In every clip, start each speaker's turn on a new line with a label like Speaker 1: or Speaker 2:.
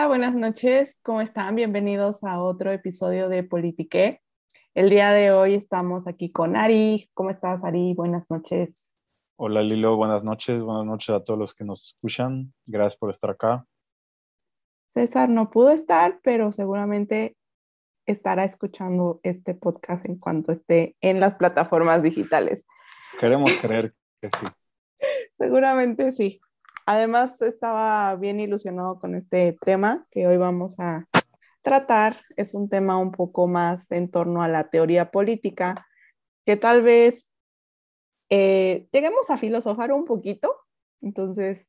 Speaker 1: Hola, buenas noches. ¿Cómo están? Bienvenidos a otro episodio de Politique. El día de hoy estamos aquí con Ari. ¿Cómo estás, Ari? Buenas noches.
Speaker 2: Hola, Lilo. Buenas noches. Buenas noches a todos los que nos escuchan. Gracias por estar acá.
Speaker 1: César no pudo estar, pero seguramente estará escuchando este podcast en cuanto esté en las plataformas digitales.
Speaker 2: Queremos creer que sí.
Speaker 1: Seguramente sí. Además, estaba bien ilusionado con este tema que hoy vamos a tratar. Es un tema un poco más en torno a la teoría política, que tal vez eh, lleguemos a filosofar un poquito. Entonces,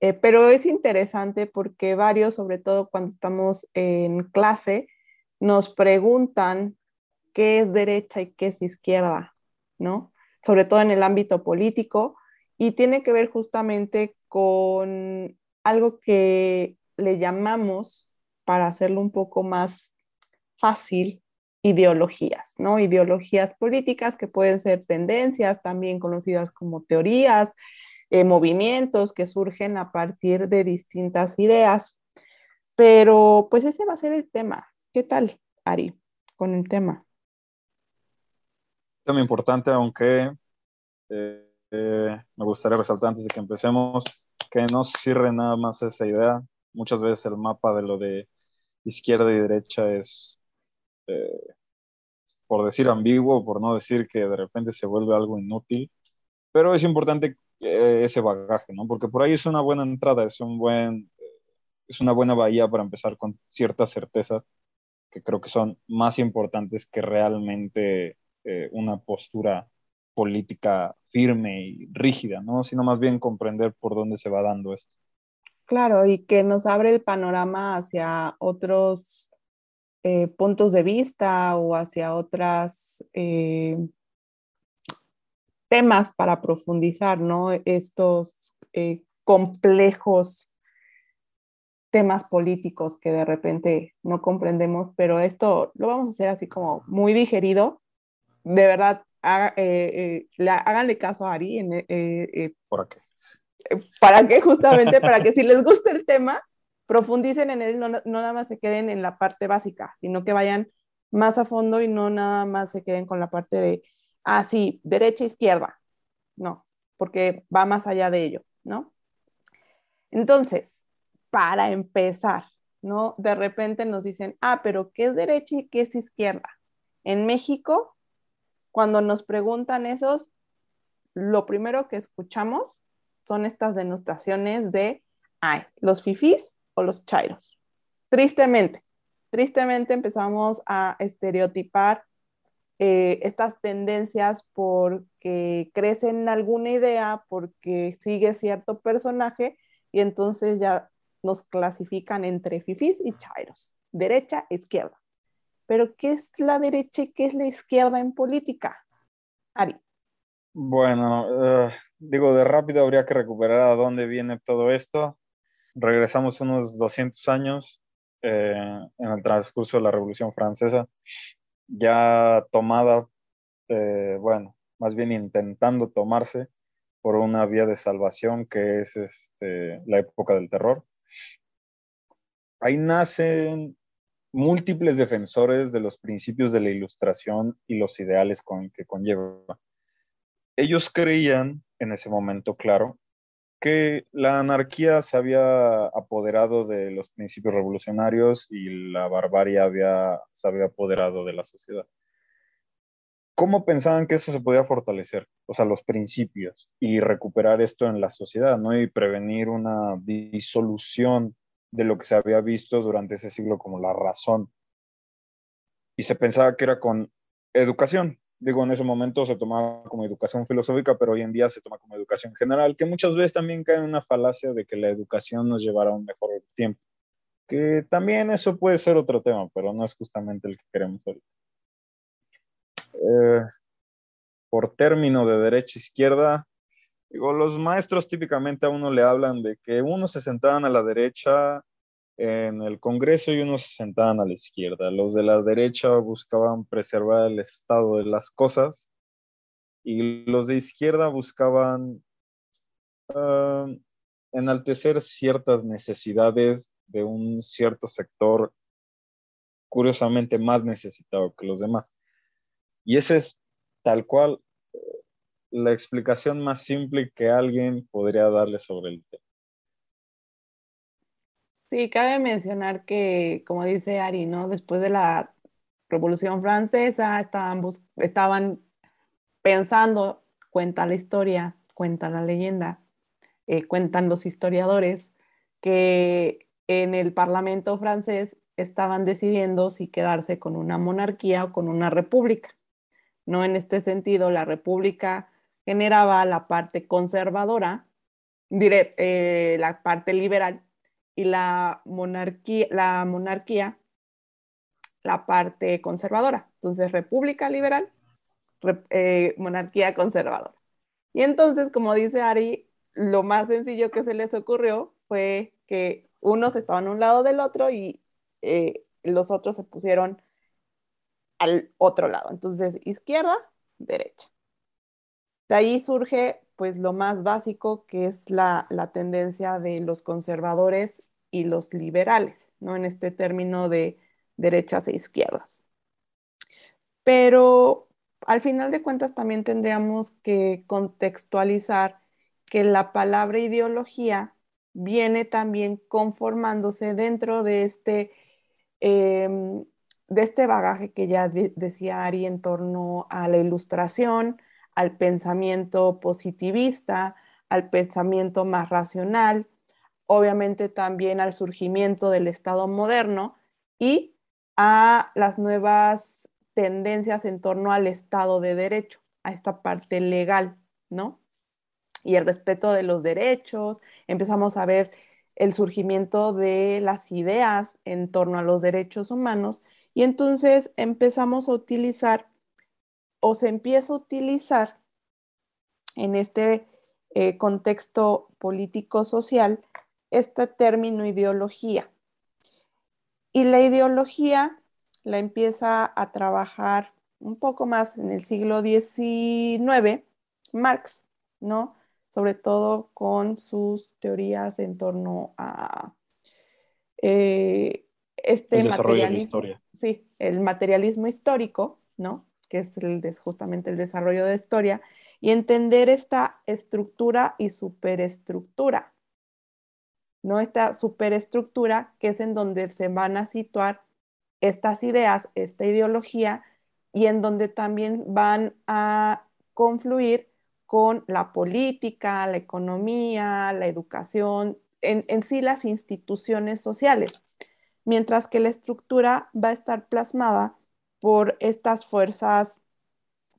Speaker 1: eh, pero es interesante porque varios, sobre todo cuando estamos en clase, nos preguntan qué es derecha y qué es izquierda, ¿no? Sobre todo en el ámbito político y tiene que ver justamente con algo que le llamamos, para hacerlo un poco más fácil, ideologías, ¿no? Ideologías políticas que pueden ser tendencias, también conocidas como teorías, eh, movimientos que surgen a partir de distintas ideas. Pero pues ese va a ser el tema. ¿Qué tal, Ari, con el tema?
Speaker 2: Tema importante, aunque eh, eh, me gustaría resaltar antes de que empecemos que no sirve nada más esa idea. Muchas veces el mapa de lo de izquierda y derecha es, eh, por decir ambiguo, por no decir que de repente se vuelve algo inútil, pero es importante eh, ese bagaje, ¿no? Porque por ahí es una buena entrada, es un buen, es una buena bahía para empezar con ciertas certezas que creo que son más importantes que realmente una postura política firme y rígida, ¿no? Sino más bien comprender por dónde se va dando esto.
Speaker 1: Claro, y que nos abre el panorama hacia otros eh, puntos de vista o hacia otros eh, temas para profundizar, ¿no? Estos eh, complejos temas políticos que de repente no comprendemos, pero esto lo vamos a hacer así como muy digerido. De verdad, eh, eh, háganle caso a Ari. En, eh,
Speaker 2: ¿Para qué?
Speaker 1: ¿Para qué? Justamente para que si les gusta el tema, profundicen en él, no, nada más se queden en la parte básica, sino que vayan más a fondo y no nada más se queden con la parte de, ah, sí, derecha, izquierda. No, porque va más allá de ello, ¿no? Entonces, para empezar, ¿no? De repente nos dicen, ah, pero ¿qué es derecha y qué es izquierda? En México cuando nos preguntan esos, lo primero que escuchamos son estas denotaciones de, ay, los fifís o los chairos. Tristemente, tristemente empezamos a estereotipar eh, estas tendencias porque crecen alguna idea, porque sigue cierto personaje y entonces ya nos clasifican entre fifís y chairos, derecha, izquierda. Pero ¿qué es la derecha y qué es la izquierda en política? Ari.
Speaker 2: Bueno, eh, digo, de rápido habría que recuperar a dónde viene todo esto. Regresamos unos 200 años eh, en el transcurso de la Revolución Francesa, ya tomada, eh, bueno, más bien intentando tomarse por una vía de salvación que es este, la época del terror. Ahí nacen múltiples defensores de los principios de la ilustración y los ideales con, que conlleva. Ellos creían, en ese momento, claro, que la anarquía se había apoderado de los principios revolucionarios y la barbarie había, se había apoderado de la sociedad. ¿Cómo pensaban que eso se podía fortalecer? O sea, los principios y recuperar esto en la sociedad, ¿no? Y prevenir una disolución de lo que se había visto durante ese siglo como la razón. Y se pensaba que era con educación. Digo, en ese momento se tomaba como educación filosófica, pero hoy en día se toma como educación general, que muchas veces también cae en una falacia de que la educación nos llevará a un mejor tiempo. Que también eso puede ser otro tema, pero no es justamente el que queremos ahorita. Eh, por término de derecha-izquierda, Digo, los maestros típicamente a uno le hablan de que unos se sentaban a la derecha en el Congreso y unos se sentaban a la izquierda. Los de la derecha buscaban preservar el estado de las cosas y los de izquierda buscaban, ah, enaltecer ciertas necesidades de un cierto sector curiosamente más necesitado que los demás. Y esa es tal cual la explicación más simple que alguien podría darle sobre el tema.
Speaker 1: Sí, cabe mencionar que, como dice Ari, ¿no? Después de la Revolución Francesa estaban, estaban pensando, cuenta la historia, cuenta la leyenda, eh, cuentan los historiadores, que en el Parlamento francés estaban decidiendo si quedarse con una monarquía o con una república. No en este sentido, la república generaba la parte conservadora, diré, eh, la parte liberal, y la monarquía, la monarquía, la parte conservadora. Entonces, república liberal, eh, monarquía conservadora. Y entonces, como dice Ari, lo más sencillo que se les ocurrió fue que unos estaban a un lado del otro y eh, los otros se pusieron al otro lado. Entonces, izquierda, derecha. De ahí surge pues lo más básico que es la, la, tendencia de los conservadores y los liberales, ¿no? En este término de derechas e izquierdas. Pero al final de cuentas también tendríamos que contextualizar que la palabra ideología viene también conformándose dentro de este, em, de este bagaje que ya decía Ari en torno a la ilustración, al pensamiento positivista, al pensamiento más racional, obviamente también al surgimiento del Estado moderno y a las nuevas tendencias en torno al Estado de Derecho, a esta parte legal, ¿no? y el respeto de los derechos, empezamos a ver el surgimiento de las ideas en torno a los derechos humanos y entonces empezamos a utilizar o se empieza a utilizar en este eh, contexto político-social este término ideología. Y la ideología la empieza a trabajar un poco más en el siglo XIX, Marx, ¿no? sobre todo con sus teorías en torno a eh, este materialismo. Sí, el materialismo histórico, ¿no? Que es justamente el desarrollo de historia, y entender esta estructura y superestructura, ¿no? Esta superestructura que es en donde se van a situar estas ideas, esta ideología, y en donde también van a confluir con la política, la economía, la educación, en, sí las instituciones sociales, mientras que la estructura va a estar plasmada por estas fuerzas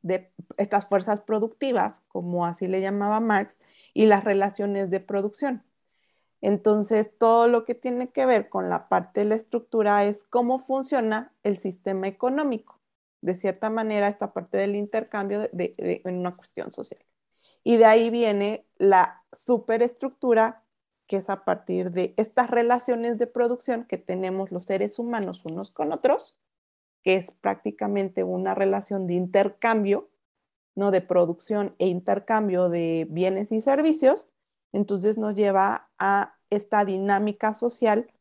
Speaker 1: de estas fuerzas productivas, como así le llamaba Marx, y las relaciones de producción. Entonces, todo lo que tiene que ver con la parte de la estructura es cómo funciona el sistema económico, de cierta manera, esta parte del intercambio en una cuestión social. Y de ahí viene la superestructura, que es a partir de estas relaciones de producción que tenemos los seres humanos unos con otros, que es prácticamente una relación de intercambio, ¿no? De producción e intercambio de bienes y servicios. Entonces nos lleva a esta dinámica social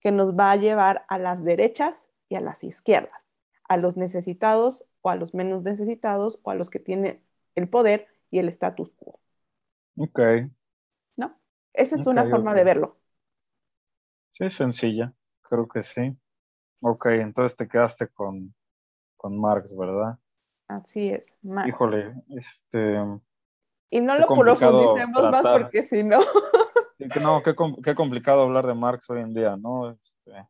Speaker 1: que nos va a llevar a las derechas y a las izquierdas, a los necesitados o a los menos necesitados o a los que tienen el poder y el status quo.
Speaker 2: Ok.
Speaker 1: ¿No? Esa es una forma de verlo.
Speaker 2: Sí, sencilla, creo que sí. Ok, entonces te quedaste con, con Marx, ¿verdad?
Speaker 1: Así es,
Speaker 2: Marx. Híjole, este...
Speaker 1: Y no lo profundicemos más porque si no...
Speaker 2: no, qué, qué, complicado hablar de Marx hoy en día, ¿no? Este,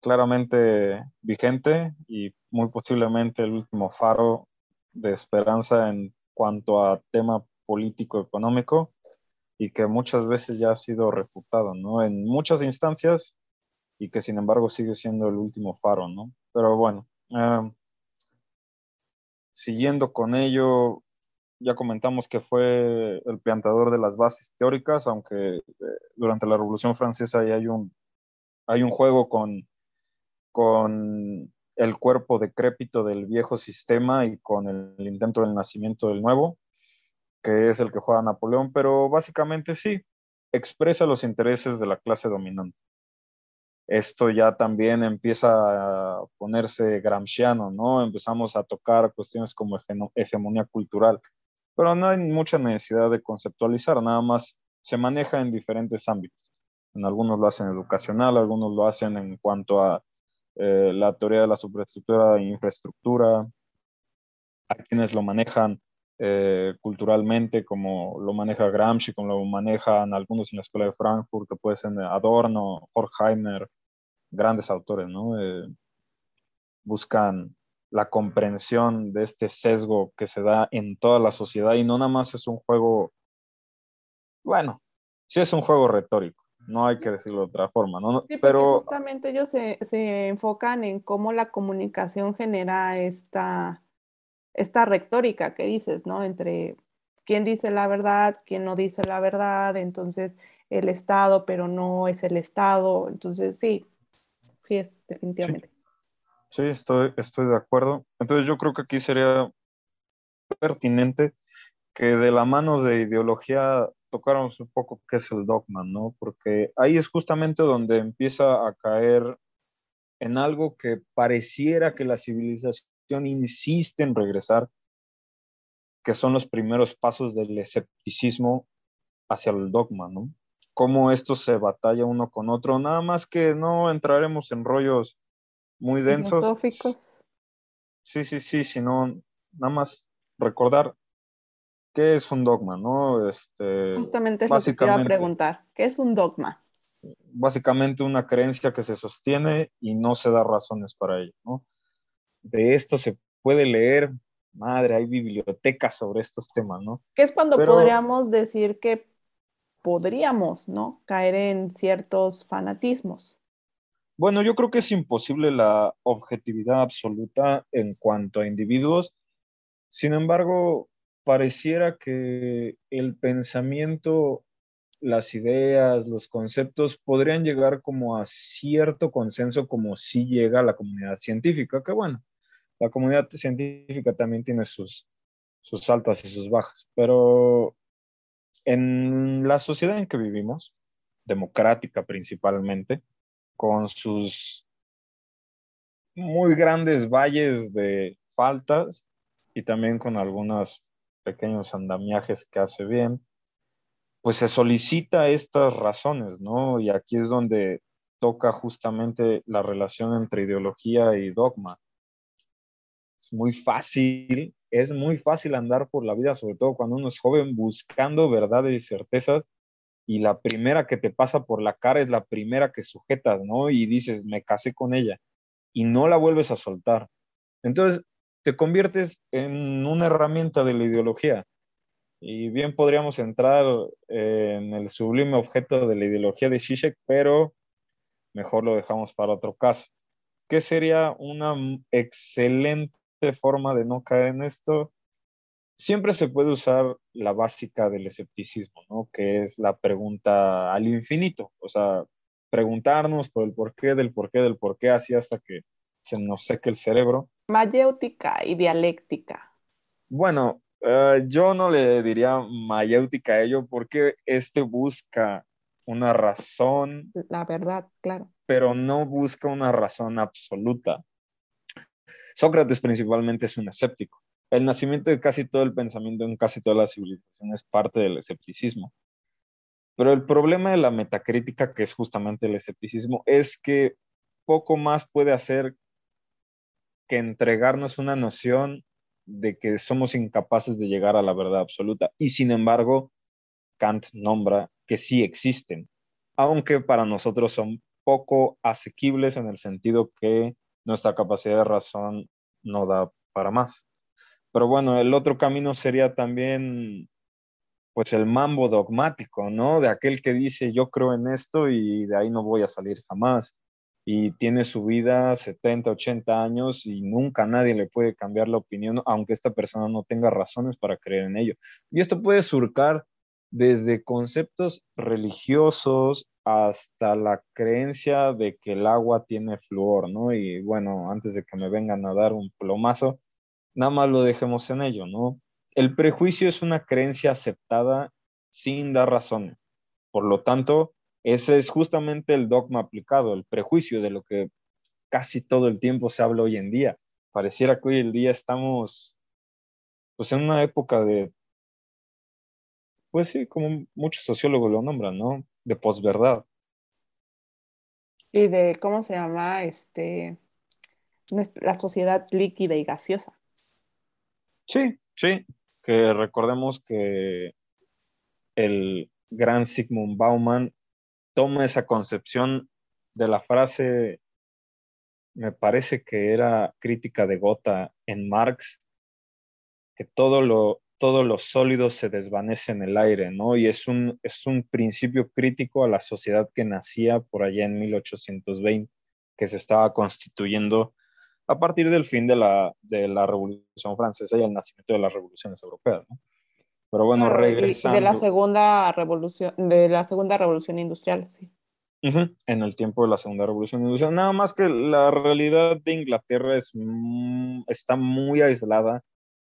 Speaker 2: claramente vigente y muy posiblemente el último faro de esperanza en cuanto a tema político-económico y que muchas veces ya ha sido refutado, ¿no? En muchas instancias y que sin embargo sigue siendo el último faro, ¿no? Pero bueno, em, siguiendo con ello, ya comentamos que fue el plantador de las bases teóricas, aunque eh, durante la Revolución Francesa hay un, hay un juego con, con el cuerpo decrépito del viejo sistema y con el intento del nacimiento del nuevo, que es el que juega Napoleón, pero básicamente sí, expresa los intereses de la clase dominante. Esto ya también empieza a ponerse gramsciano, ¿no? Empezamos a tocar cuestiones como hegemonía cultural, pero no hay mucha necesidad de conceptualizar, nada más se maneja en diferentes ámbitos. En algunos lo hacen educacional, algunos lo hacen en cuanto a eh, la teoría de la superestructura e infraestructura, a quienes lo manejan eh, culturalmente, como lo maneja Gramsci, como lo manejan algunos en la Escuela de Frankfurt, que puede ser Adorno, Horkheimer, grandes autores, ¿no? Eh, buscan la comprensión de este sesgo que se da en toda la sociedad y no nada más es un juego, bueno, sí es un juego retórico, no hay que decirlo de otra forma, ¿no?
Speaker 1: Pero justamente ellos se, se, enfocan en cómo la comunicación genera esta, esta retórica que dices, ¿no? Entre quién dice la verdad, quién no dice la verdad, entonces el Estado, pero no es el Estado, entonces sí, sí es, definitivamente.
Speaker 2: Sí, estoy, estoy de acuerdo. Entonces yo creo que aquí sería pertinente que de la mano de ideología tocáramos un poco qué es el dogma, ¿no? Porque ahí es justamente donde empieza a caer en algo que pareciera que la civilización insiste en regresar, que son los primeros pasos del escepticismo hacia el dogma, ¿no? Cómo esto se batalla uno con otro, nada más que no entraremos en rollos muy densos. Filosóficos. Sí, sí, sí, sino nada más recordar qué es un dogma, ¿no? Este,
Speaker 1: Justamente es lo que te preguntar. ¿Qué es un dogma?
Speaker 2: Básicamente una creencia que se sostiene y no se da razones para ello, ¿no? De esto se puede leer, madre, hay bibliotecas sobre estos temas, ¿no?
Speaker 1: ¿Qué es cuando podríamos decir que podríamos, ¿no? Caer en ciertos fanatismos.
Speaker 2: Bueno, yo creo que es imposible la objetividad absoluta en cuanto a individuos. Sin embargo, pareciera que el pensamiento, las ideas, los conceptos podrían llegar como a cierto consenso como si llega la comunidad científica, que bueno, la comunidad científica también tiene sus, sus altas y sus bajas, pero en la sociedad en que vivimos, democrática principalmente, con sus muy grandes valles de faltas y también con algunos pequeños andamiajes que hace bien, pues se solicita estas razones, ¿no? Y aquí es donde toca justamente la relación entre ideología y dogma. Es muy fácil, es muy fácil andar por la vida, sobre todo cuando uno es joven, buscando verdades y certezas y la primera que te pasa por la cara es la primera que sujetas, ¿no? Y dices, me casé con ella y no la vuelves a soltar. Entonces, te conviertes en una herramienta de la ideología. Y bien podríamos entrar en el sublime objeto de la ideología de Zizek, pero mejor lo dejamos para otro caso. ¿Qué sería una excelente forma de no caer en esto? siempre se puede usar la básica del escepticismo, ¿no? Que es la pregunta al infinito, o sea, preguntarnos por el porqué del porqué del porqué, así hasta que se nos seque el cerebro.
Speaker 1: Mayéutica y dialéctica.
Speaker 2: Bueno, eh, yo no le diría mayéutica a ello porque este busca una razón.
Speaker 1: La verdad, claro.
Speaker 2: Pero no busca una razón absoluta. Sócrates principalmente es un escéptico el nacimiento de casi todo el pensamiento en casi toda la civilización es parte del escepticismo. Pero el problema de la metacrítica, que es justamente el escepticismo, es que poco más puede hacer que entregarnos una noción de que somos incapaces de llegar a la verdad absoluta. Y sin embargo, Kant nombra que sí existen, aunque para nosotros son poco asequibles en el sentido que nuestra capacidad de razón no da para más. Pero bueno, el otro camino sería también, pues el mambo dogmático, ¿no? De aquel que dice, yo creo en esto y de ahí no voy a salir jamás. Y tiene su vida 70, 80 años y nunca nadie le puede cambiar la opinión, aunque esta persona no tenga razones para creer en ello. Y esto puede surcar desde conceptos religiosos hasta la creencia de que el agua tiene flúor, ¿no? Y bueno, antes de que me vengan a dar un plomazo, nada más lo dejemos en ello, ¿no? El prejuicio es una creencia aceptada sin dar razones. Por lo tanto, ese es justamente el dogma aplicado, el prejuicio de lo que casi todo el tiempo se habla hoy en día. Pareciera que hoy en día estamos pues en una época de, pues sí, como muchos sociólogos lo nombran, ¿no? De posverdad.
Speaker 1: Y de, ¿cómo se llama? Este, la sociedad líquida y gaseosa.
Speaker 2: Sí, sí, que recordemos que el gran Sigmund Bauman toma esa concepción de la frase, me parece que era crítica de Gotha en Marx, que todo lo, todo lo sólido se desvanece en el aire, ¿no? Y es un, es un principio crítico a la sociedad que nacía por allá en 1820, que se estaba constituyendo a partir del fin de la, de la Revolución Francesa y el nacimiento de las revoluciones europeas, ¿no? Pero bueno, regresando.
Speaker 1: De la segunda revolución, de la segunda revolución industrial, sí.
Speaker 2: En el tiempo de la segunda revolución industrial. Nada más que la realidad de Inglaterra es, está muy aislada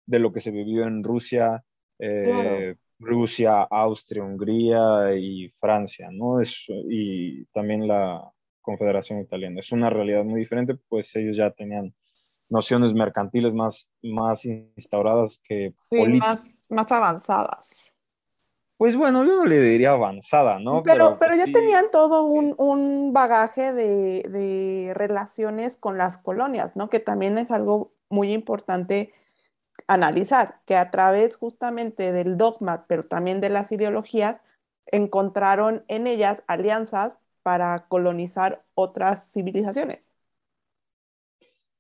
Speaker 2: de lo que se vivió en Rusia, eh, Rusia, Austria, Hungría y Francia, ¿no? Es, y también la Confederación Italiana. Es una realidad muy diferente, pues ellos ya tenían nociones mercantiles más, más instauradas que
Speaker 1: Más, más avanzadas.
Speaker 2: Pues bueno, yo no le diría avanzada, ¿no?
Speaker 1: Pero, pero, ya tenían todo un, un bagaje de, de, relaciones con las colonias, ¿no? Que también es algo muy importante analizar, que a través justamente del dogma, pero también de las ideologías, encontraron en ellas alianzas para colonizar otras civilizaciones.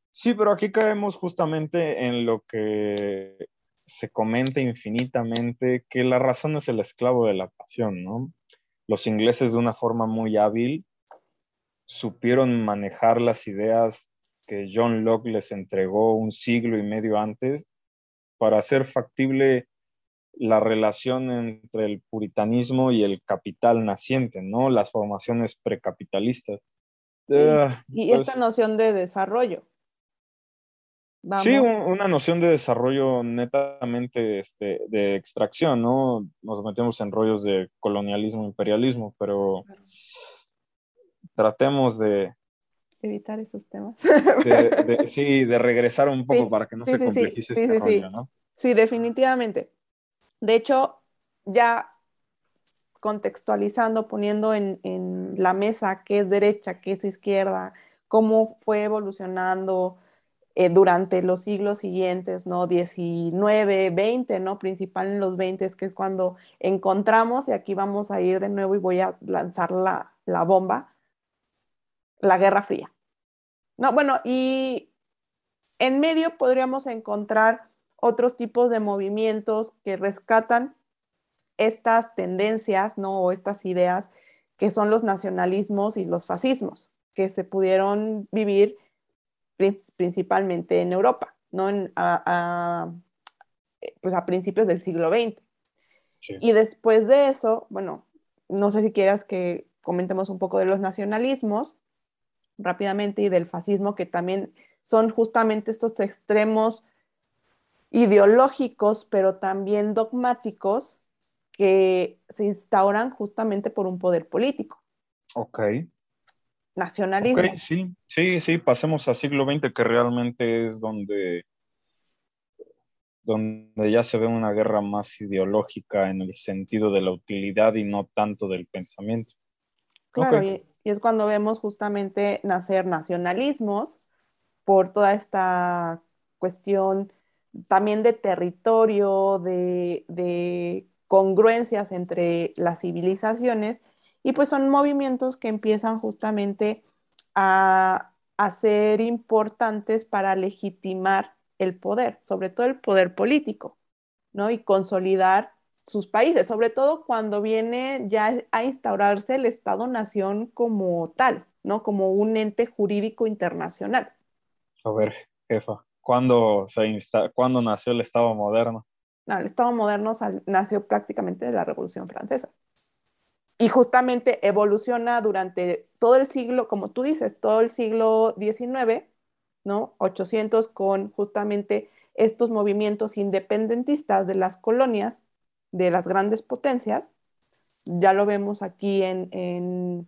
Speaker 2: Sí, pero aquí caemos justamente en lo que se comenta infinitamente, que la razón es el esclavo de la pasión, ¿no? Los ingleses de una forma muy hábil supieron manejar las ideas que John Locke les entregó un siglo y medio antes para hacer factible la relación entre el puritanismo y el capital naciente, ¿no? Las formaciones precapitalistas.
Speaker 1: Ah, y esta pues noción de desarrollo.
Speaker 2: Sí, una noción de desarrollo netamente este, de extracción, ¿no? Nos metemos en rollos de colonialismo, imperialismo, pero tratemos de...
Speaker 1: Evitar esos temas.
Speaker 2: sí, de regresar un poco para que no se complejice este rollo, ¿no?
Speaker 1: Sí, definitivamente. De hecho, ya contextualizando, poniendo en, en la mesa qué es derecha, qué es izquierda, cómo fue evolucionando eh, durante los siglos siguientes, ¿no? 19, 20, ¿no? Principal en los 20, que es cuando encontramos, y aquí vamos a ir de nuevo y voy a lanzar la, la bomba, la Guerra Fría. No, bueno, y en medio podríamos encontrar otros tipos de movimientos que rescatan estas tendencias, ¿no? O estas ideas que son los nacionalismos y los fascismos, que se pudieron vivir principalmente en Europa, ¿no? a, pues a principios del siglo XX. Y después de eso, bueno, no sé si quieras que comentemos un poco de los nacionalismos rápidamente y del fascismo, que también son justamente estos extremos ideológicos, pero también dogmáticos que se instauran justamente por un poder político.
Speaker 2: Ok
Speaker 1: nacionalismo.
Speaker 2: sí, sí, sí, pasemos al siglo XX, que realmente es donde, donde ya se ve una guerra más ideológica en el sentido de la utilidad y no tanto del pensamiento.
Speaker 1: Claro, y, es cuando vemos justamente nacer nacionalismos por toda esta cuestión también de territorio, de, de congruencias entre las civilizaciones y pues son movimientos que empiezan justamente a, ser importantes para legitimar el poder, sobre todo el poder político, ¿no? Y consolidar sus países, sobre todo cuando viene ya a instaurarse el Estado-Nación como tal, ¿no? Como un ente jurídico internacional.
Speaker 2: A ver, jefa, ¿cuándo, se ¿cuándo nació el Estado moderno?
Speaker 1: No, el Estado moderno nació prácticamente de la Revolución Francesa y justamente evoluciona durante todo el siglo, como tú dices, todo el siglo XIX, ¿no? 800 con justamente estos movimientos independentistas de las colonias, de las grandes potencias, ya lo vemos aquí en, en,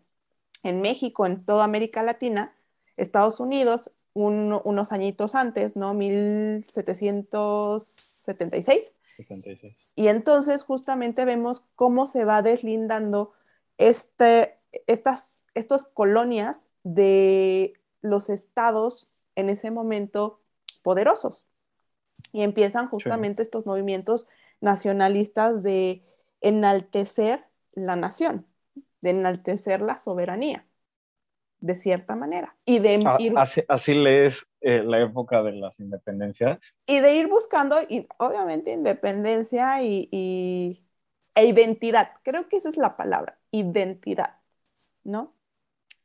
Speaker 1: en México, en toda América Latina, Estados Unidos, unos añitos antes, ¿no? 1776. 76. Y entonces justamente vemos cómo se va deslindando este, estas colonias de los estados en ese momento poderosos. Y empiezan justamente estos movimientos nacionalistas de enaltecer la nación, de enaltecer la soberanía de cierta manera. Y de
Speaker 2: ah, así, lees eh, la época de las independencias.
Speaker 1: Y de ir buscando, y, obviamente, independencia y, e identidad. Creo que esa es la palabra, identidad, ¿no?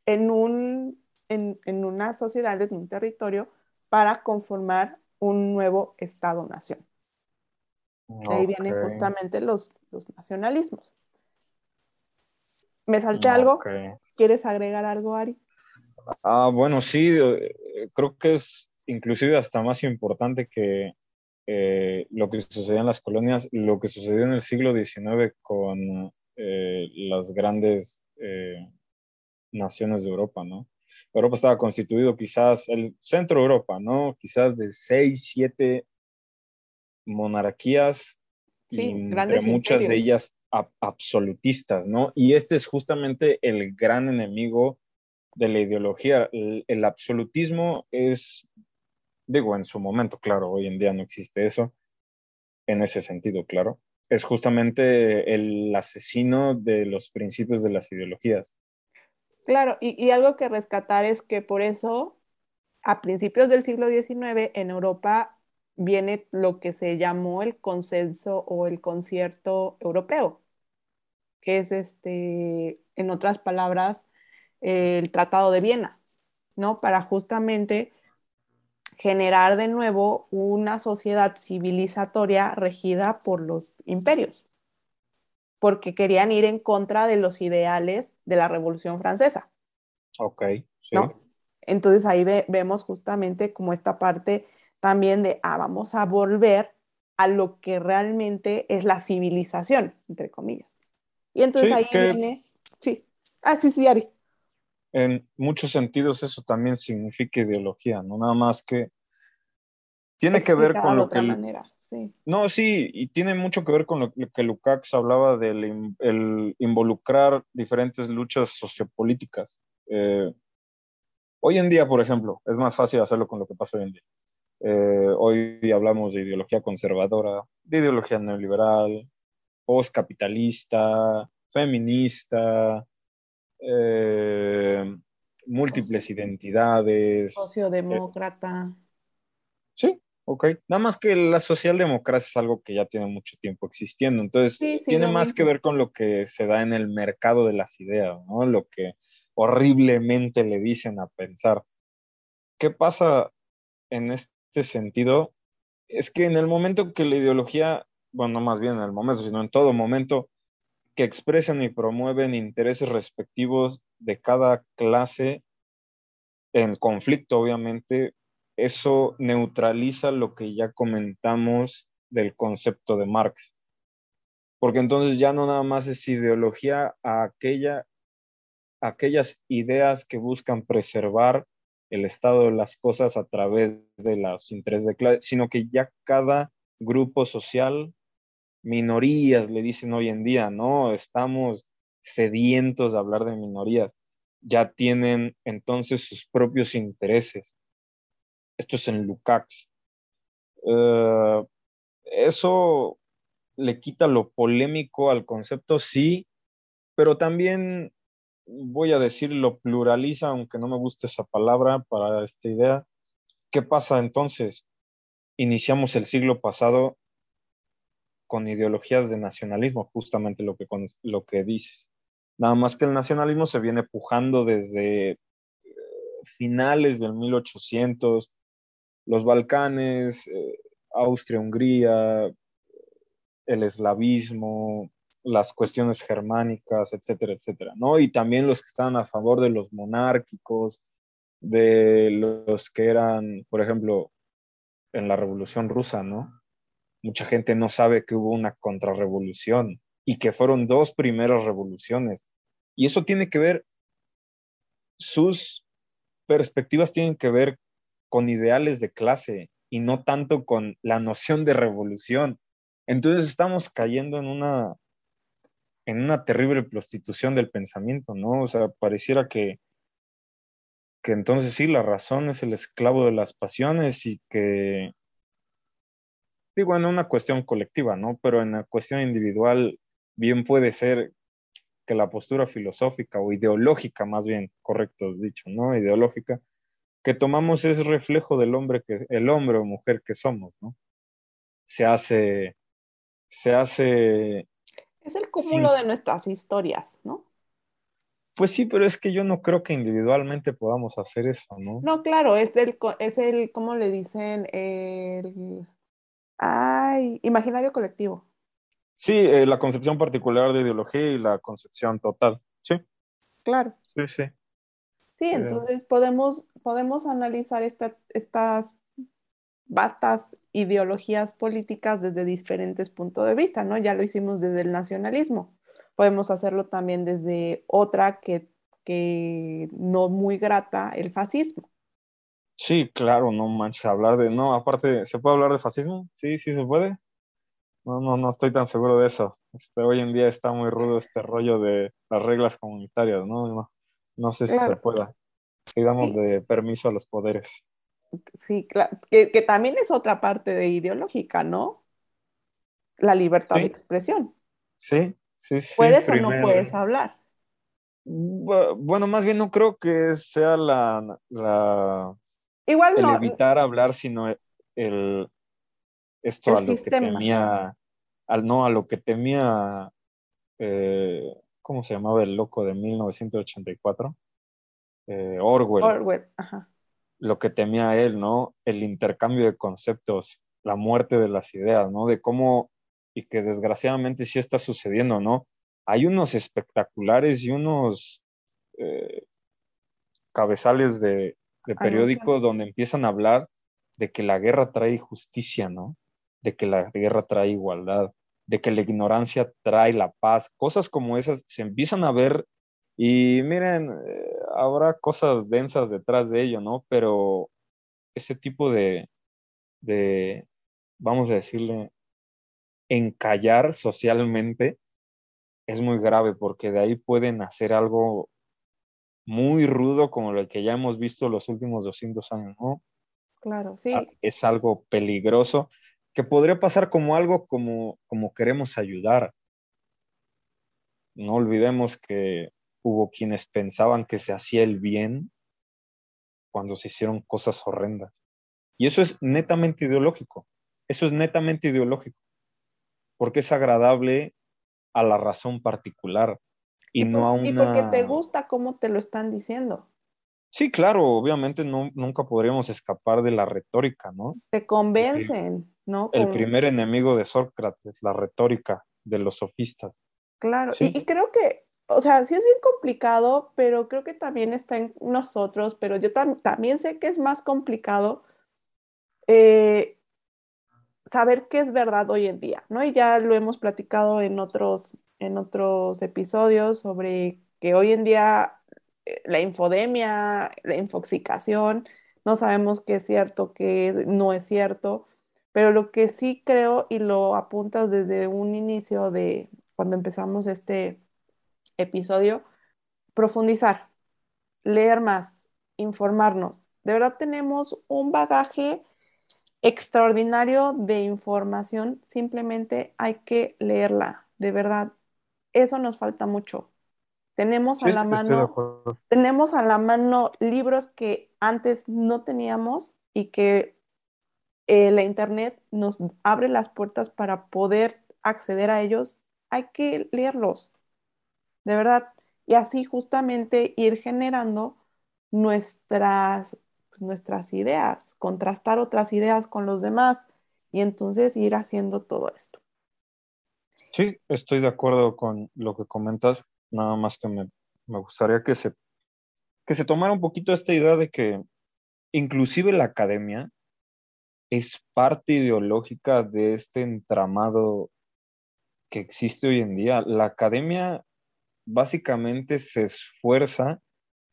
Speaker 1: En, un, en, una sociedad, en un territorio, para conformar un nuevo Estado-nación. Ahí vienen justamente los, los nacionalismos. ¿Me salté algo? ¿Quieres agregar algo, Ari?
Speaker 2: Ah, bueno, sí, eh, creo que es inclusive hasta más importante que eh, lo que sucedía en las colonias, lo que sucedió en el siglo XIX con eh, las grandes naciones de Europa, ¿no? Europa estaba constituido quizás, el centro de Europa, ¿no? Quizás de seis, siete monarquías,
Speaker 1: sí, entre
Speaker 2: muchas de ellas absolutistas, ¿no? Y este es justamente el gran enemigo de la ideología. El, absolutismo es, digo, en su momento, claro, hoy en día no existe eso, en ese sentido, claro. Es justamente el asesino de los principios de las ideologías.
Speaker 1: Claro, y, algo que rescatar es que por eso, a principios del siglo XIX, en Europa viene lo que se llamó el consenso o el concierto europeo, que es este, en otras palabras, el Tratado de Viena, ¿no? Para justamente generar de nuevo una sociedad civilizatoria regida por los imperios, porque querían ir en contra de los ideales de la Revolución Francesa.
Speaker 2: Ok.
Speaker 1: ¿no? Entonces ahí vemos justamente como esta parte también de, ah, vamos a volver a lo que realmente es la civilización, entre comillas. Y entonces ahí viene, sí, ah, sí, sí, Ari
Speaker 2: en muchos sentidos eso también significa ideología, no nada más que tiene que ver con lo que...
Speaker 1: Manera, sí.
Speaker 2: No, sí, y tiene mucho que ver con lo que Lukács hablaba del el involucrar diferentes luchas sociopolíticas. Eh, hoy en día, por ejemplo, es más fácil hacerlo con lo que pasa hoy en día. Eh, hoy hablamos de ideología conservadora, de ideología neoliberal, postcapitalista, feminista, eh, múltiples identidades.
Speaker 1: Sociodemócrata.
Speaker 2: sí, ok. Nada más que la socialdemocracia es algo que ya tiene mucho tiempo existiendo. Entonces, tiene más que ver con lo que se da en el mercado de las ideas, ¿no? Lo que horriblemente le dicen a pensar. ¿Qué pasa en este sentido? Es que en el momento que la ideología, bueno, no más bien en el momento, sino en todo momento, que expresan y promueven intereses respectivos de cada clase en conflicto, obviamente, eso neutraliza lo que ya comentamos del concepto de Marx. Porque entonces ya no nada más es ideología a aquella, aquellas ideas que buscan preservar el estado de las cosas a través de los intereses de clase, sino que ya cada grupo social minorías, le dicen hoy en día, ¿no? Estamos sedientos de hablar de minorías. Ya tienen entonces sus propios intereses. Esto es en Lukács. Eh, eso le quita lo polémico al concepto, sí, pero también voy a decir lo pluraliza, aunque no me guste esa palabra para esta idea. ¿Qué pasa entonces? Iniciamos el siglo pasado con ideologías de nacionalismo, justamente lo que, lo que dices. Nada más que el nacionalismo se viene pujando desde eh, finales del 1800, los Balcanes, eh, Austria, Hungría, el eslavismo, las cuestiones germánicas, etcétera, etcétera, ¿no? Y también los que estaban a favor de los monárquicos, de los que eran, por ejemplo, en la Revolución Rusa, ¿no? mucha gente no sabe que hubo una contrarrevolución y que fueron dos primeras revoluciones. Y eso tiene que ver, sus perspectivas tienen que ver con ideales de clase y no tanto con la noción de revolución. Entonces estamos cayendo en una, en una terrible prostitución del pensamiento, ¿no? O sea, pareciera que, que entonces sí, la razón es el esclavo de las pasiones y que, digo, en una cuestión colectiva, ¿no? Pero en la cuestión individual, bien puede ser que la postura filosófica o ideológica, más bien, correcto dicho, ¿no? Ideológica, que tomamos es reflejo del hombre que, el hombre o mujer que somos, ¿no? Se hace, se hace...
Speaker 1: Es el cúmulo de nuestras historias, ¿no?
Speaker 2: Pues sí, pero es que yo no creo que individualmente podamos hacer eso, ¿no?
Speaker 1: No, claro, es el, es el ¿cómo le dicen? El, ay, imaginario colectivo.
Speaker 2: Sí, eh, la concepción particular de ideología y la concepción total, sí.
Speaker 1: Claro.
Speaker 2: Sí, sí.
Speaker 1: Sí, entonces podemos, podemos analizar estas vastas ideologías políticas desde diferentes puntos de vista, ¿no? Ya lo hicimos desde el nacionalismo. Podemos hacerlo también desde otra que, que no muy grata, el fascismo.
Speaker 2: Sí, claro, no manches, hablar de, no, aparte, ¿se puede hablar de fascismo? Sí, sí se puede. No, no, no estoy tan seguro de eso. Este, hoy en día está muy rudo este rollo de las reglas comunitarias, ¿no? no no sé si se pueda. Pidamos de permiso a los poderes.
Speaker 1: Sí, claro. Que, también es otra parte de ideológica, ¿no? La libertad de expresión.
Speaker 2: Sí, sí, sí.
Speaker 1: ¿Puedes o no puedes hablar?
Speaker 2: Bueno, más bien no creo que sea la, la
Speaker 1: Igual
Speaker 2: el
Speaker 1: no.
Speaker 2: evitar hablar, sino el esto a lo que temía, al no a lo que temía eh, ¿cómo se llamaba el loco de 1984? Eh, Orwell.
Speaker 1: Orwell, ajá.
Speaker 2: Lo que temía él, ¿no? El intercambio de conceptos, la muerte de las ideas, ¿no? De cómo, y que desgraciadamente sí está sucediendo, ¿no? Hay unos espectaculares y unos eh, cabezales de, de periódicos donde empiezan a hablar de que la guerra trae justicia, ¿no? De que la guerra trae igualdad, de que la ignorancia trae la paz, cosas como esas se empiezan a ver y miren, eh, habrá cosas densas detrás de ello, ¿no? Pero ese tipo de, de, vamos a decirle, encallar socialmente es muy grave porque de ahí pueden hacer algo muy rudo como lo que ya hemos visto los últimos 200 años, ¿no?
Speaker 1: Claro, sí.
Speaker 2: Ah, es algo peligroso que podría pasar como algo como, como queremos ayudar. No olvidemos que hubo quienes pensaban que se hacía el bien cuando se hicieron cosas horrendas. Y eso es netamente ideológico. Eso es netamente ideológico. Porque es agradable a la razón particular y, no a una...
Speaker 1: Y porque te gusta cómo te lo están diciendo.
Speaker 2: Sí, claro, obviamente no, nunca podríamos escapar de la retórica, ¿no?
Speaker 1: Te convencen.
Speaker 2: El primer enemigo de Sócrates, la retórica de los sofistas.
Speaker 1: Claro, y, creo que, o sea, sí es bien complicado, pero creo que también está en nosotros, pero yo también sé que es más complicado eh, saber qué es verdad hoy en día, ¿no? Y ya lo hemos platicado en otros, en otros episodios sobre que hoy en día eh, la infodemia, la infoxicación, no sabemos qué es cierto, qué no es cierto. Pero lo que sí creo, y lo apuntas desde un inicio de cuando empezamos este episodio, profundizar, leer más, informarnos. De verdad tenemos un bagaje extraordinario de información, simplemente hay que leerla, de verdad. Eso nos falta mucho. Tenemos a la mano tenemos a la mano libros que antes no teníamos y que eh, la Internet nos abre las puertas para poder acceder a ellos, hay que leerlos, de verdad. Y así justamente ir generando nuestras, nuestras ideas, contrastar otras ideas con los demás y entonces ir haciendo todo esto.
Speaker 2: Sí, estoy de acuerdo con lo que comentas, nada más que me, me gustaría que se, que se tomara un poquito esta idea de que inclusive la academia es parte ideológica de este entramado que existe hoy en día. La academia básicamente se esfuerza,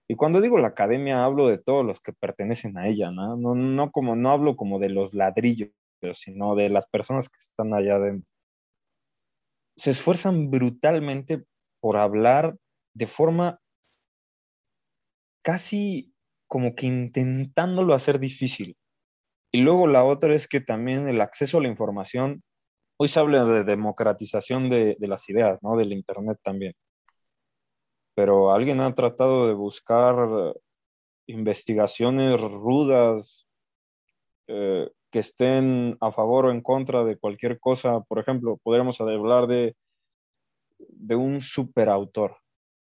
Speaker 2: y cuando digo la academia hablo de todos los que pertenecen a ella, ¿no? No, no, como, no hablo como de los ladrillos, sino de las personas que están allá adentro. Se esfuerzan brutalmente por hablar de forma casi como que intentándolo hacer difícil. Y luego la otra es que también el acceso a la información, hoy se habla de democratización de, las ideas, ¿no? Del Internet también. Pero alguien ha tratado de buscar investigaciones rudas eh, que estén a favor o en contra de cualquier cosa. Por ejemplo, podríamos hablar de, de un superautor,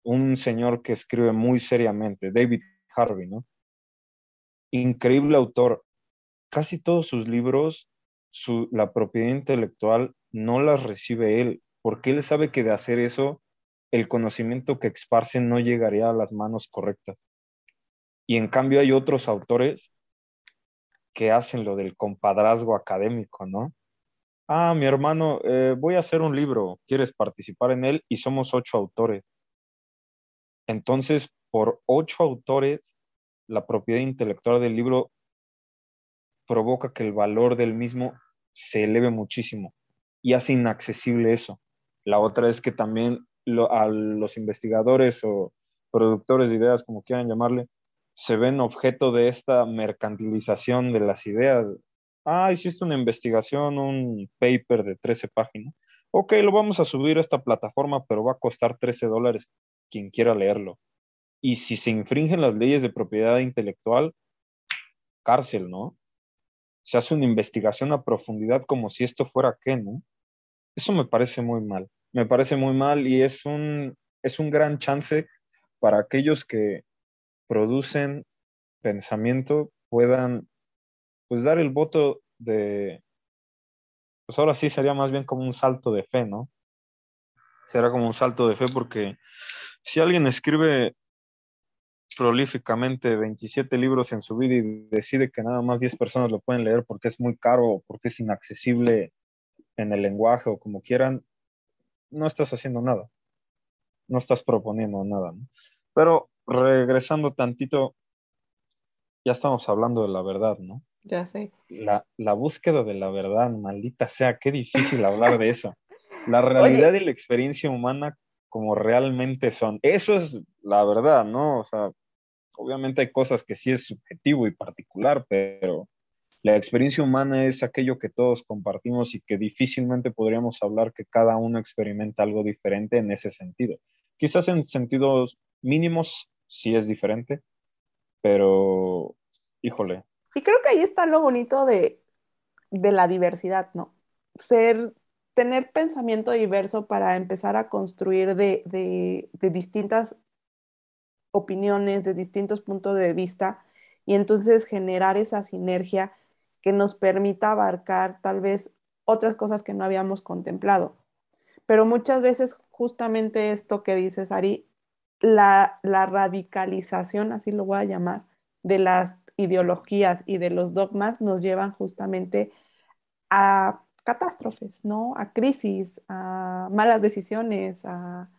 Speaker 2: un señor que escribe muy seriamente, David Harvey, ¿no? Increíble autor. Casi todos sus libros, la propiedad intelectual no las recibe él, porque él sabe que de hacer eso, el conocimiento que esparce no llegaría a las manos correctas. Y en cambio hay otros autores que hacen lo del compadrazgo académico, ¿no? Ah, mi hermano, eh, voy a hacer un libro, ¿quieres participar en él? Y somos ocho autores. Entonces, por ocho autores, la propiedad intelectual del libro provoca que el valor del mismo se eleve muchísimo y hace inaccesible eso. La otra es que también a los investigadores o productores de ideas, como quieran llamarle, se ven objeto de esta mercantilización de las ideas. Ah, hiciste una investigación, un paper de 13 páginas. Ok, lo vamos a subir a esta plataforma, pero va a costar 13 dólares quien quiera leerlo. Y si se infringen las leyes de propiedad intelectual, cárcel, ¿no? Se hace una investigación a profundidad como si esto fuera qué, ¿no? Eso me parece muy mal. Me parece muy mal y es un, es un gran chance para aquellos que producen pensamiento puedan pues dar el voto de pues ahora sí sería más bien como un salto de fe, ¿no? Será como un salto de fe porque si alguien escribe prolíficamente 27 libros en su vida y decide que nada más 10 personas lo pueden leer porque es muy caro o porque es inaccesible en el lenguaje o como quieran, no estás haciendo nada. No estás proponiendo nada. ¿no? Pero regresando tantito, ya estamos hablando de la verdad, ¿no?
Speaker 1: Ya sé.
Speaker 2: La, la búsqueda de la verdad, maldita sea, qué difícil hablar de eso. La realidad y la experiencia humana como realmente son. Eso es la verdad, ¿no? O sea, obviamente hay cosas que sí es subjetivo y particular, pero la experiencia humana es aquello que todos compartimos y que difícilmente podríamos hablar que cada uno experimenta algo diferente en ese sentido. Quizás en sentidos mínimos sí es diferente, pero híjole.
Speaker 1: Y creo que ahí está lo bonito de, de la diversidad, ¿no? Ser, tener pensamiento diverso para empezar a construir de, de, de distintas opiniones, de distintos puntos de vista, y entonces generar esa sinergia que nos permita abarcar tal vez otras cosas que no habíamos contemplado. Pero muchas veces justamente esto que dices, Ari, la, la radicalización, así lo voy a llamar, de las ideologías y de los dogmas nos llevan justamente a catástrofes, ¿no? A crisis, a malas decisiones, a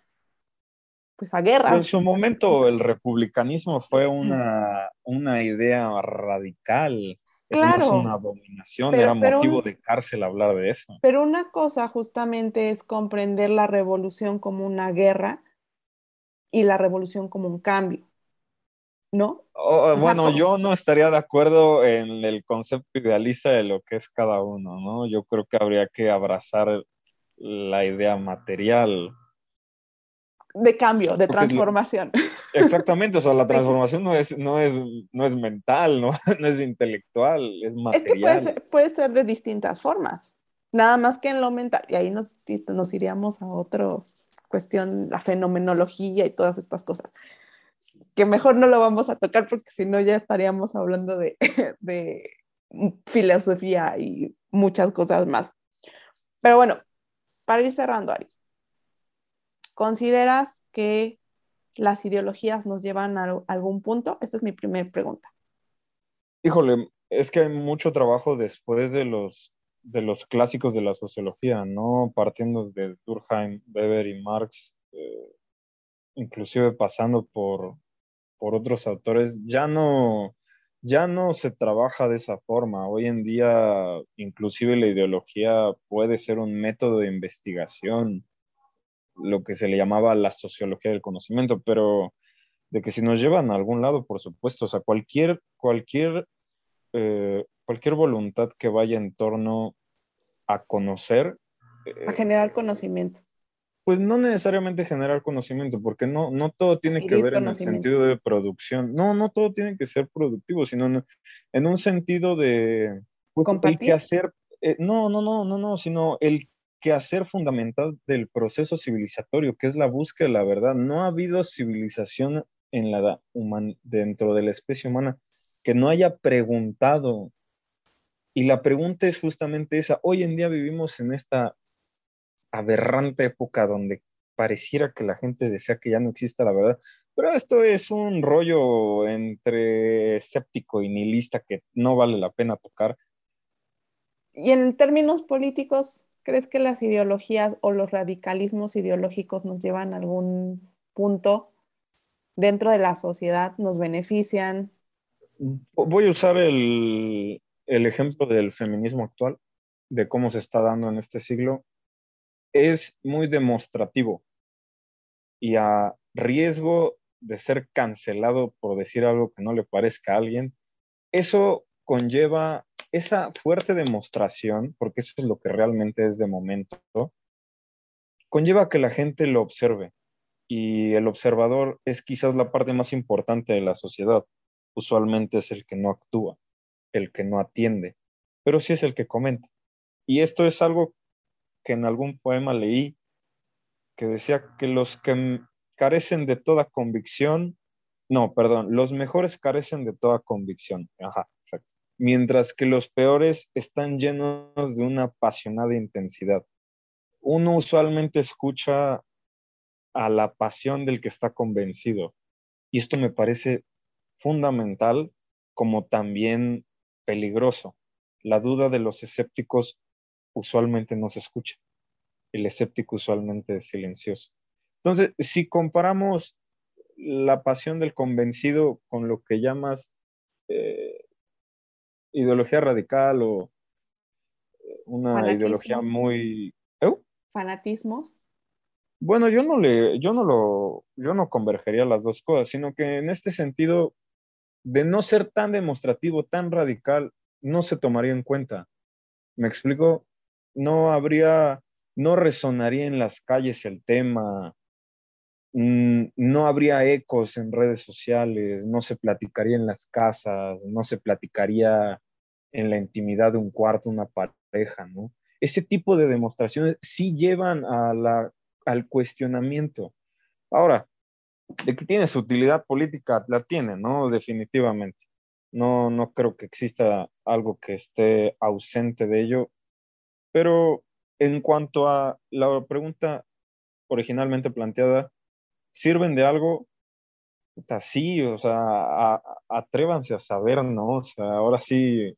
Speaker 1: pues a guerras.
Speaker 2: En su momento el republicanismo fue una, una idea radical. Claro. Es una abominación, era motivo de cárcel hablar de eso.
Speaker 1: Pero una cosa justamente es comprender la revolución como una guerra y la revolución como un cambio. ¿No?
Speaker 2: bueno, yo no estaría de acuerdo en el concepto idealista de lo que es cada uno, ¿no? Yo creo que habría que abrazar la idea material
Speaker 1: de cambio, de transformación.
Speaker 2: exactamente, o sea, la transformación no es, no es, no es mental, ¿no? no es intelectual, es material.
Speaker 1: Es que puede ser, de distintas formas, nada más que en lo mental, y ahí nos, nos iríamos a otra cuestión, la fenomenología y todas estas cosas, que mejor no lo vamos a tocar porque si no ya estaríamos hablando de, de filosofía y muchas cosas más. Pero bueno, para ir cerrando, Ari, ¿Consideras que las ideologías nos llevan a algún punto? Esta es mi primera pregunta.
Speaker 2: Híjole, es que hay mucho trabajo después de los de los clásicos de la sociología, ¿no? Partiendo de Durkheim, Weber y Marx, eh, inclusive pasando por, por otros autores, ya no, ya no se trabaja de esa forma. Hoy en día, inclusive la ideología puede ser un método de investigación, lo que se le llamaba la sociología del conocimiento, pero de que si nos llevan a algún lado, por supuesto, o sea, cualquier, cualquier, eh, cualquier voluntad que vaya en torno a conocer.
Speaker 1: a generar conocimiento.
Speaker 2: Pues no necesariamente generar conocimiento, porque no, no todo tiene que ver en el sentido de producción. No, no todo tiene que ser productivo, sino en, un sentido de pues, el que hacer, eh, no, no, no, no, no, sino el quehacer fundamental del proceso civilizatorio, que es la búsqueda de la verdad. No ha habido civilización en la dentro de la especie humana que no haya preguntado. Y la pregunta es justamente esa. Hoy en día vivimos en esta aberrante época donde pareciera que la gente desea que ya no exista la verdad, pero esto es un rollo entre escéptico y nihilista que no vale la pena tocar.
Speaker 1: Y en términos políticos, ¿crees que las ideologías o los radicalismos ideológicos nos llevan a algún punto dentro de la sociedad, nos benefician?
Speaker 2: Voy a usar el, el ejemplo del feminismo actual, de cómo se está dando en este siglo es muy demostrativo y a riesgo de ser cancelado por decir algo que no le parezca a alguien, eso conlleva esa fuerte demostración, porque eso es lo que realmente es de momento, conlleva que la gente lo observe y el observador es quizás la parte más importante de la sociedad. Usualmente es el que no actúa, el que no atiende, pero sí es el que comenta. Y esto es algo que en algún poema leí que decía que los que carecen de toda convicción, no, perdón, los mejores carecen de toda convicción. Ajá, exacto. Mientras que los peores están llenos de una apasionada intensidad. Uno usualmente escucha a la pasión del que está convencido. Y esto me parece fundamental como también peligroso. La duda de los escépticos usualmente no se escucha. El escéptico usualmente es silencioso. Entonces, si comparamos la pasión del convencido con lo que llamas eh, ideología radical o eh, una ideología muy...
Speaker 1: ¿Eh? ¿Fanatismo?
Speaker 2: Bueno, yo no le, yo no lo, yo no convergería las dos cosas, sino que en este sentido, de no ser tan demostrativo, tan radical, no se tomaría en cuenta. ¿Me explico? no habría, no resonaría en las calles el tema, mm, no habría ecos en redes sociales, no se platicaría en las casas, no se platicaría en la intimidad de un cuarto, una pareja, ¿no? Ese tipo de demostraciones sí llevan a la, al cuestionamiento. Ahora, de que tiene su utilidad política, la tiene, ¿no? Definitivamente. No, no creo que exista algo que esté ausente de ello pero en cuanto a la pregunta originalmente planteada, ¿sirven de algo? sí, o sea, atrévanse a saber, ¿no? O sea, ahora sí,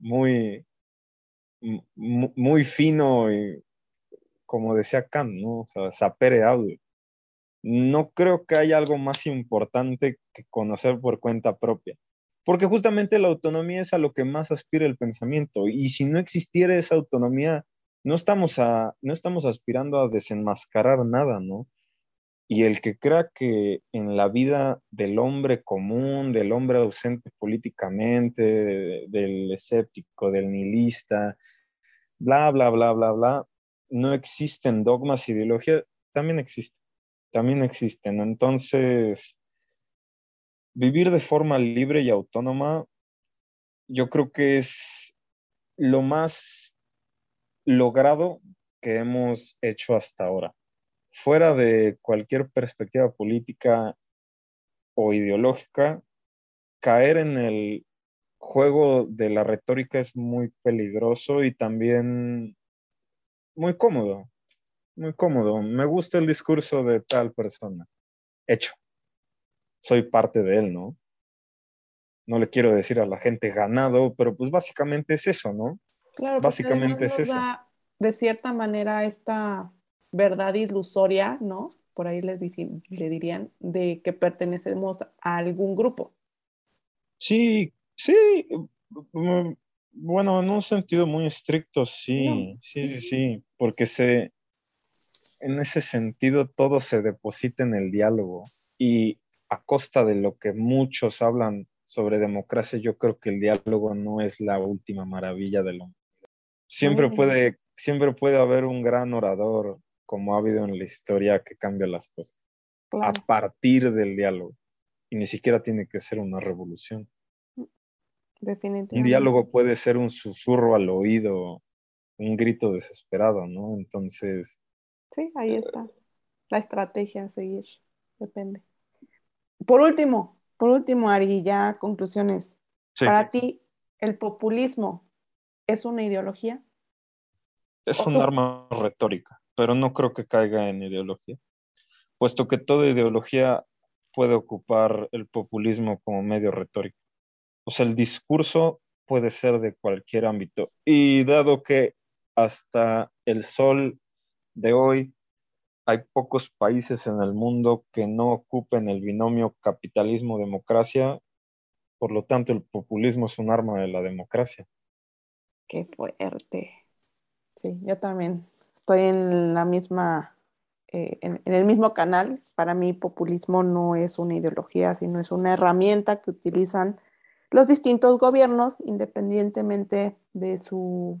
Speaker 2: muy, muy fino y como decía Kant, ¿no? O sea, sapere. No creo que haya algo más importante que conocer por cuenta propia. Porque justamente la autonomía es a lo que más aspira el pensamiento. Y si no existiera esa autonomía, no estamos, a, no estamos aspirando a desenmascarar nada, ¿no? Y el que crea que en la vida del hombre común, del hombre ausente políticamente, del escéptico, del nihilista, bla, bla, bla, bla, bla, no existen dogmas, ideología, también existen, también existen. Entonces, vivir de forma libre y autónoma, yo creo que es lo más logrado que hemos hecho hasta ahora. Fuera de cualquier perspectiva política o ideológica, caer en el juego de la retórica es muy peligroso y también muy cómodo, muy cómodo. Me gusta el discurso de tal persona. Hecho soy parte de él, ¿no? No le quiero decir a la gente ganado, pero pues básicamente es eso, ¿no?
Speaker 1: Claro, Básicamente es eso. de cierta manera esta verdad ilusoria, ¿no? Por ahí les le dirían de que pertenecemos a algún grupo.
Speaker 2: Sí, sí. Mm, bueno, en un sentido muy estricto, sí, sí, sí, sí, porque se, en ese sentido todo se deposita en el diálogo y a costa de lo que muchos hablan sobre democracia, yo creo que el diálogo no es la última maravilla del hombre. Siempre puede, siempre puede haber un gran orador, como ha habido en la historia, que cambia las cosas a partir del diálogo. Y ni siquiera tiene que ser una revolución.
Speaker 1: Definitivamente.
Speaker 2: Un diálogo puede ser un susurro al oído, un grito desesperado, ¿no? Entonces.
Speaker 1: Sí, ahí está. La estrategia a seguir. Depende. Por último, por último, Ari, ya conclusiones. Para ti, ¿el populismo es una ideología?
Speaker 2: Es un arma retórica, pero no creo que caiga en ideología, puesto que toda ideología puede ocupar el populismo como medio retórico. O sea, el discurso puede ser de cualquier ámbito. Y dado que hasta el sol de hoy hay pocos países en el mundo que no ocupen el binomio capitalismo-democracia, por lo tanto el populismo es un arma de la democracia.
Speaker 1: Qué fuerte. Sí, yo también estoy en la misma, eh, en, el mismo canal. Para mí populismo no es una ideología, sino es una herramienta que utilizan los distintos gobiernos, independientemente de su,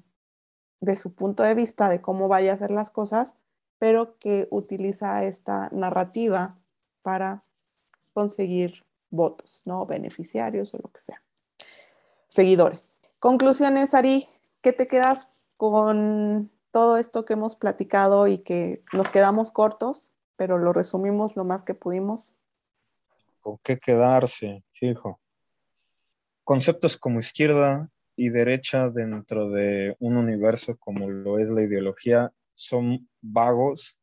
Speaker 1: de su punto de vista, de cómo vaya a hacer las cosas, pero que utiliza esta narrativa para conseguir votos, ¿no? Beneficiarios o lo que sea. Seguidores. Conclusiones, Ari, ¿qué te quedas con todo esto que hemos platicado y que nos quedamos cortos, pero lo resumimos lo más que pudimos?
Speaker 2: ¿Con qué quedarse, hijo? Conceptos como izquierda y derecha dentro de un universo como lo es la ideología son vagos,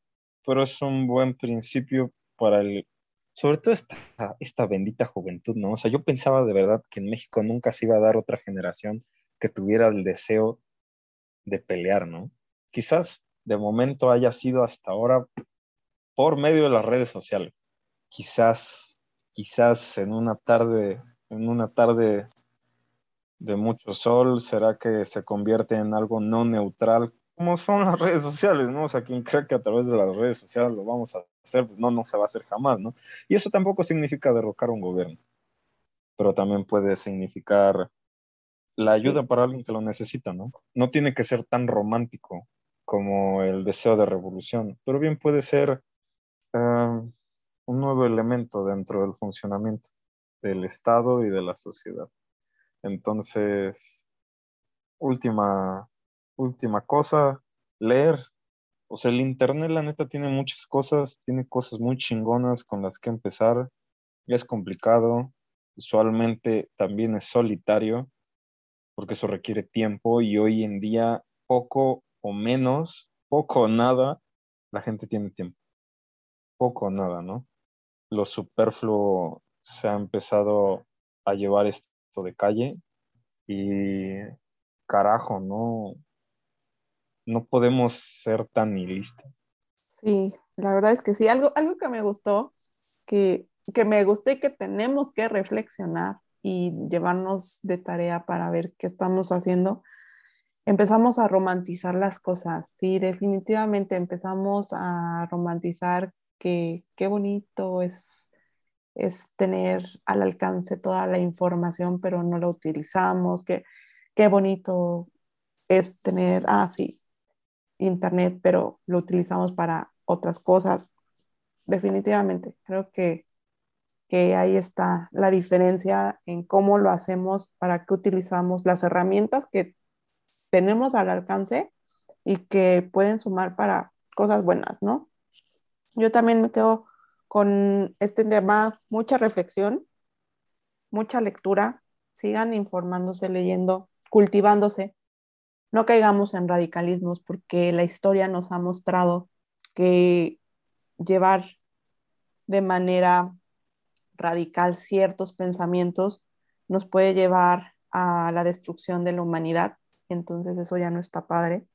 Speaker 2: pero es un buen principio para el, sobre todo esta, esta bendita juventud, ¿no? O sea, yo pensaba de verdad que en México nunca se iba a dar otra generación que tuviera el deseo de pelear, ¿no? Quizás de momento haya sido hasta ahora por medio de las redes sociales. Quizás, quizás en una tarde, en una tarde de mucho sol, será que se convierte en algo no neutral como son las redes sociales, ¿no? O sea, quien cree que a través de las redes sociales lo vamos a hacer, pues no, no se va a hacer jamás, ¿no? Y eso tampoco significa derrocar un gobierno, pero también puede significar la ayuda para alguien que lo necesita, ¿no? No tiene que ser tan romántico como el deseo de revolución, pero bien puede ser eh, un nuevo elemento dentro del funcionamiento del Estado y de la sociedad. Entonces, última última cosa, leer. O sea, el Internet, la neta, tiene muchas cosas, tiene cosas muy chingonas con las que empezar. Es complicado, usualmente también es solitario, porque eso requiere tiempo y hoy en día poco o menos, poco o nada, la gente tiene tiempo. Poco o nada, ¿no? Lo superfluo se ha empezado a llevar esto de calle y carajo, ¿no? no podemos ser tan nihilistas.
Speaker 1: Sí, la verdad es que sí. Algo, algo que me gustó, que, que me gustó y que tenemos que reflexionar y llevarnos de tarea para ver qué estamos haciendo, empezamos a romantizar las cosas. Sí, definitivamente empezamos a romantizar que qué bonito es, es tener al alcance toda la información, pero no la utilizamos, que qué bonito es tener, ah, sí, Internet, pero lo utilizamos para otras cosas. Definitivamente, creo que, que ahí está la diferencia en cómo lo hacemos, para qué utilizamos las herramientas que tenemos al alcance y que pueden sumar para cosas buenas, ¿no? Yo también me quedo con este tema, mucha reflexión, mucha lectura, sigan informándose, leyendo, cultivándose, no caigamos en radicalismos porque la historia nos ha mostrado que llevar de manera radical ciertos pensamientos nos puede llevar a la destrucción de la humanidad entonces eso ya no está padre.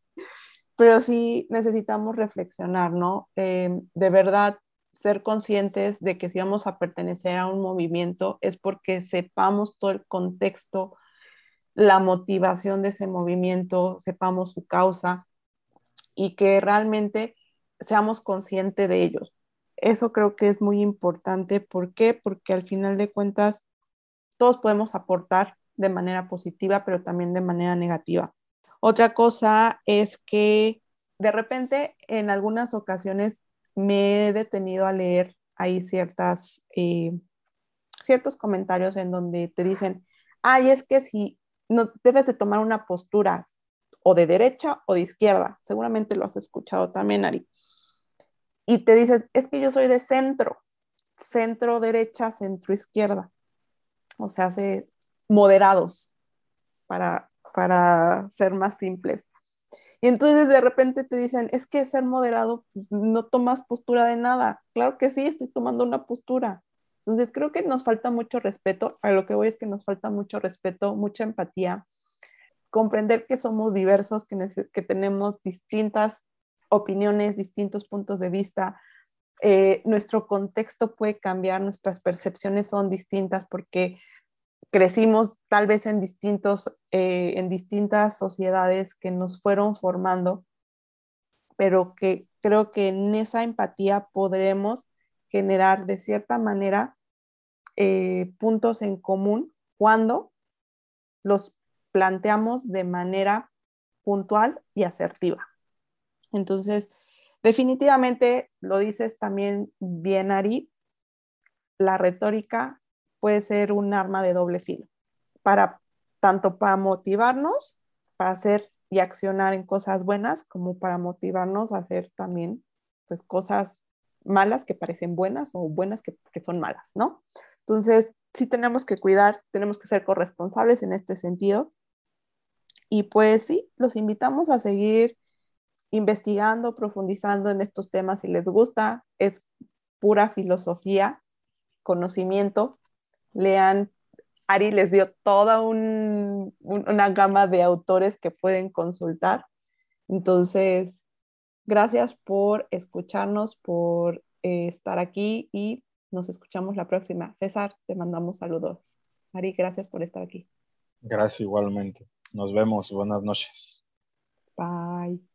Speaker 1: Pero sí necesitamos reflexionar, ¿no? Eh, de verdad, ser conscientes de que si vamos a pertenecer a un movimiento es porque sepamos todo el contexto, la motivación de ese movimiento, sepamos su causa y que realmente seamos conscientes de ellos. Eso creo que es muy importante. ¿Por qué? Porque al final de cuentas todos podemos aportar de manera positiva, pero también de manera negativa. Otra cosa es que de repente en algunas ocasiones me he detenido a leer ahí ciertas, eh, ciertos comentarios en donde te dicen, ay, es que si no debes de tomar una postura o de derecha o de izquierda, seguramente lo has escuchado también, Ari. Y te dices, es que yo soy de centro, centro derecha, centro izquierda. O sea, hace moderados para, para ser más simples. Y entonces de repente te dicen, es que ser moderado, pues, no tomas postura de nada. Claro que sí, estoy tomando una postura. Entonces creo que nos falta mucho respeto. A lo que voy es que nos falta mucho respeto, mucha empatía, comprender que somos diversos, que, que tenemos distintas opiniones, distintos puntos de vista. Eh, nuestro contexto puede cambiar, nuestras percepciones son distintas porque crecimos tal vez en, distintos, eh, en distintas sociedades que nos fueron formando, pero que creo que en esa empatía podremos generar de cierta manera eh, puntos en común cuando los planteamos de manera puntual y asertiva. Entonces, definitivamente lo dices también bien, Ari, la retórica puede ser un arma de doble filo, para tanto para motivarnos, para hacer y accionar en cosas buenas, como para motivarnos a hacer también pues cosas malas que parecen buenas o buenas que, que son malas, ¿no? Entonces, sí tenemos que cuidar, tenemos que ser corresponsables en este sentido. Y pues sí, los invitamos a seguir investigando, profundizando en estos temas si les gusta. Es pura filosofía, conocimiento lean, Ari les dio toda una gama de autores que pueden consultar. Entonces, gracias por escucharnos, por eh, estar aquí y nos escuchamos la próxima. César, te mandamos saludos. Ari, gracias por estar aquí.
Speaker 2: Gracias igualmente. Nos vemos. Buenas noches.
Speaker 1: Bye.